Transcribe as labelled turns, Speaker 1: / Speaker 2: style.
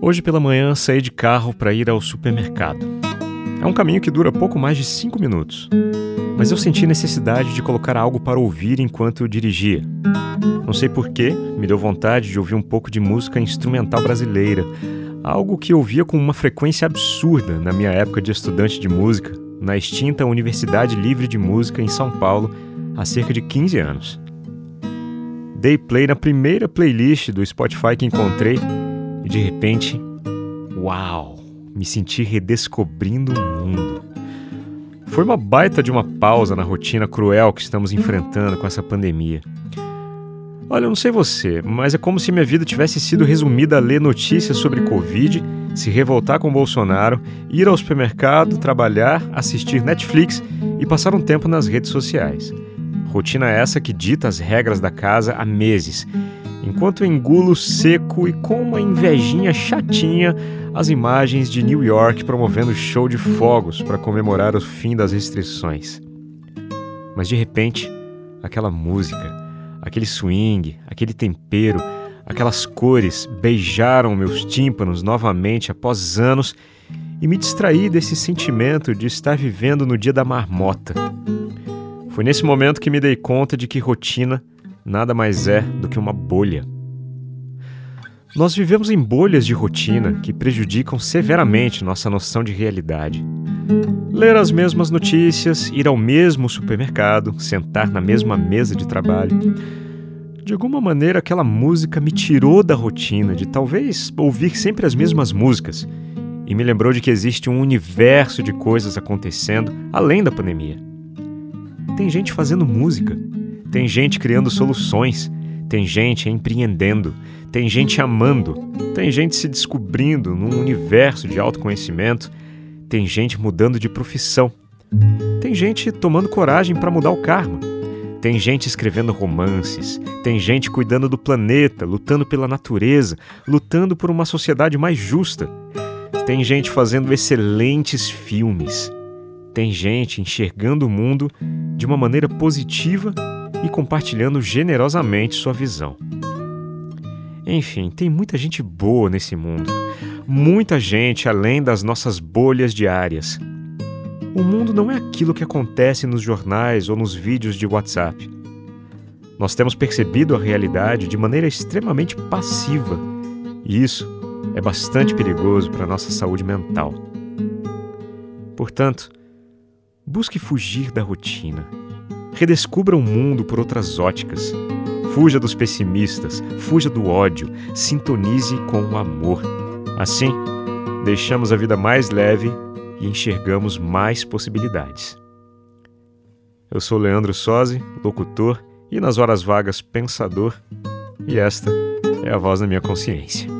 Speaker 1: Hoje pela manhã saí de carro para ir ao supermercado. É um caminho que dura pouco mais de cinco minutos, mas eu senti necessidade de colocar algo para ouvir enquanto eu dirigia. Não sei porquê, me deu vontade de ouvir um pouco de música instrumental brasileira, algo que eu ouvia com uma frequência absurda na minha época de estudante de música, na extinta Universidade Livre de Música em São Paulo, há cerca de 15 anos. Dei play na primeira playlist do Spotify que encontrei e de repente, uau, me senti redescobrindo o mundo. Foi uma baita de uma pausa na rotina cruel que estamos enfrentando com essa pandemia. Olha, eu não sei você, mas é como se minha vida tivesse sido resumida a ler notícias sobre Covid, se revoltar com Bolsonaro, ir ao supermercado, trabalhar, assistir Netflix e passar um tempo nas redes sociais. Rotina essa que dita as regras da casa há meses enquanto engulo seco e com uma invejinha chatinha as imagens de New York promovendo show de fogos para comemorar o fim das restrições. Mas de repente, aquela música, aquele swing, aquele tempero, aquelas cores beijaram meus tímpanos novamente após anos e me distraí desse sentimento de estar vivendo no dia da marmota. Foi nesse momento que me dei conta de que rotina nada mais é do que uma bolha. Nós vivemos em bolhas de rotina que prejudicam severamente nossa noção de realidade. Ler as mesmas notícias, ir ao mesmo supermercado, sentar na mesma mesa de trabalho. De alguma maneira, aquela música me tirou da rotina de talvez ouvir sempre as mesmas músicas. E me lembrou de que existe um universo de coisas acontecendo além da pandemia. Tem gente fazendo música, tem gente criando soluções, tem gente empreendendo, tem gente amando, tem gente se descobrindo num universo de autoconhecimento, tem gente mudando de profissão, tem gente tomando coragem para mudar o karma, tem gente escrevendo romances, tem gente cuidando do planeta, lutando pela natureza, lutando por uma sociedade mais justa, tem gente fazendo excelentes filmes, tem gente enxergando o mundo de uma maneira positiva e compartilhando generosamente sua visão. Enfim, tem muita gente boa nesse mundo. Muita gente além das nossas bolhas diárias. O mundo não é aquilo que acontece nos jornais ou nos vídeos de WhatsApp. Nós temos percebido a realidade de maneira extremamente passiva, e isso é bastante perigoso para a nossa saúde mental. Portanto, busque fugir da rotina Redescubra o mundo por outras óticas. Fuja dos pessimistas, fuja do ódio, sintonize com o amor. Assim, deixamos a vida mais leve e enxergamos mais possibilidades. Eu sou Leandro Sozzi, locutor e nas horas vagas pensador, e esta é a voz da minha consciência.